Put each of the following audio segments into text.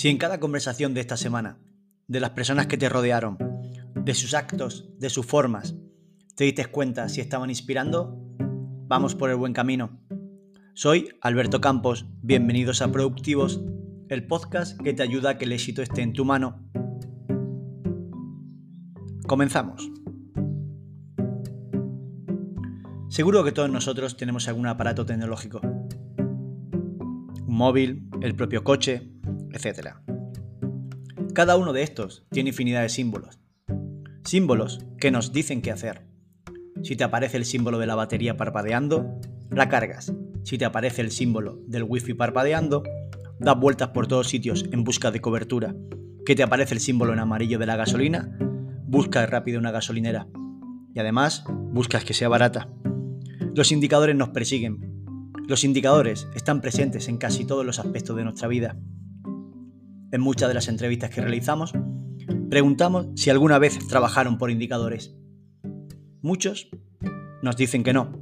Si en cada conversación de esta semana, de las personas que te rodearon, de sus actos, de sus formas, te diste cuenta si estaban inspirando, vamos por el buen camino. Soy Alberto Campos, bienvenidos a Productivos, el podcast que te ayuda a que el éxito esté en tu mano. Comenzamos. Seguro que todos nosotros tenemos algún aparato tecnológico. Un móvil, el propio coche, etc. Cada uno de estos tiene infinidad de símbolos. Símbolos que nos dicen qué hacer. Si te aparece el símbolo de la batería parpadeando, la cargas. Si te aparece el símbolo del wifi parpadeando, das vueltas por todos sitios en busca de cobertura. Que te aparece el símbolo en amarillo de la gasolina, buscas rápido una gasolinera. Y además, buscas que sea barata. Los indicadores nos persiguen. Los indicadores están presentes en casi todos los aspectos de nuestra vida en muchas de las entrevistas que realizamos, preguntamos si alguna vez trabajaron por indicadores. Muchos nos dicen que no.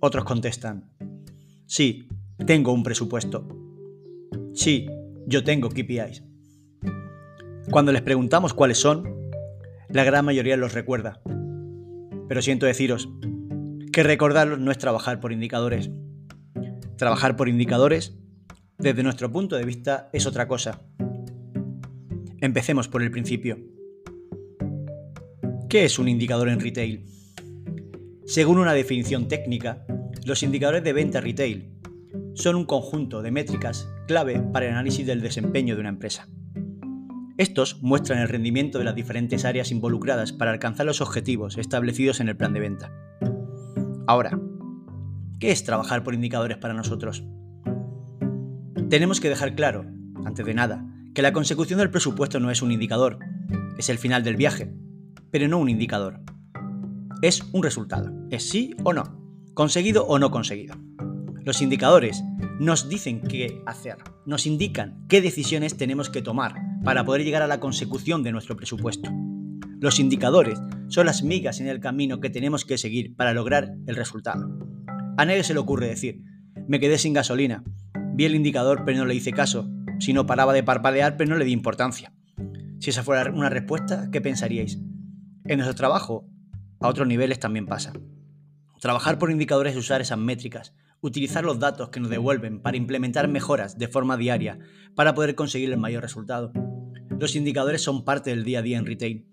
Otros contestan, sí, tengo un presupuesto. Sí, yo tengo KPIs. Cuando les preguntamos cuáles son, la gran mayoría los recuerda. Pero siento deciros que recordarlos no es trabajar por indicadores. Trabajar por indicadores, desde nuestro punto de vista, es otra cosa. Empecemos por el principio. ¿Qué es un indicador en retail? Según una definición técnica, los indicadores de venta retail son un conjunto de métricas clave para el análisis del desempeño de una empresa. Estos muestran el rendimiento de las diferentes áreas involucradas para alcanzar los objetivos establecidos en el plan de venta. Ahora, ¿qué es trabajar por indicadores para nosotros? Tenemos que dejar claro, antes de nada, que la consecución del presupuesto no es un indicador, es el final del viaje, pero no un indicador. Es un resultado, es sí o no, conseguido o no conseguido. Los indicadores nos dicen qué hacer, nos indican qué decisiones tenemos que tomar para poder llegar a la consecución de nuestro presupuesto. Los indicadores son las migas en el camino que tenemos que seguir para lograr el resultado. A nadie se le ocurre decir, me quedé sin gasolina, vi el indicador pero no le hice caso, si no paraba de parpadear, pero no le di importancia. Si esa fuera una respuesta, ¿qué pensaríais? En nuestro trabajo, a otros niveles también pasa. Trabajar por indicadores es usar esas métricas, utilizar los datos que nos devuelven para implementar mejoras de forma diaria para poder conseguir el mayor resultado. Los indicadores son parte del día a día en retail.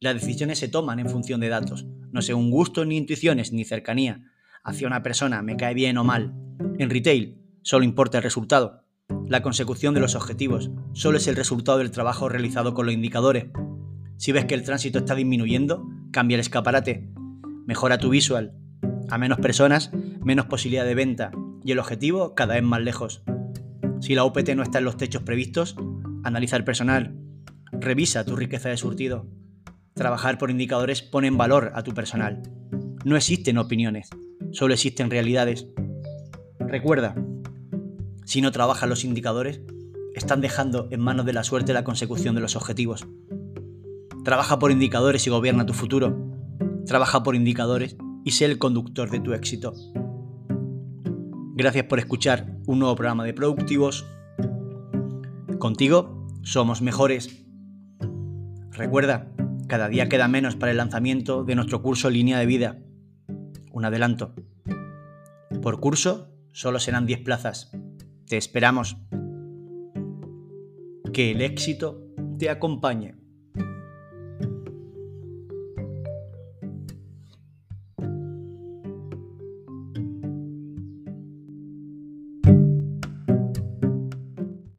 Las decisiones se toman en función de datos, no según gustos ni intuiciones ni cercanía hacia una persona, me cae bien o mal. En retail solo importa el resultado. La consecución de los objetivos solo es el resultado del trabajo realizado con los indicadores. Si ves que el tránsito está disminuyendo, cambia el escaparate, mejora tu visual. A menos personas, menos posibilidad de venta y el objetivo cada vez más lejos. Si la UPT no está en los techos previstos, analiza el personal, revisa tu riqueza de surtido. Trabajar por indicadores pone en valor a tu personal. No existen opiniones, solo existen realidades. Recuerda, si no trabajan los indicadores, están dejando en manos de la suerte la consecución de los objetivos. Trabaja por indicadores y gobierna tu futuro. Trabaja por indicadores y sé el conductor de tu éxito. Gracias por escuchar un nuevo programa de Productivos. Contigo somos mejores. Recuerda, cada día queda menos para el lanzamiento de nuestro curso Línea de Vida. Un adelanto. Por curso solo serán 10 plazas. Te esperamos. Que el éxito te acompañe.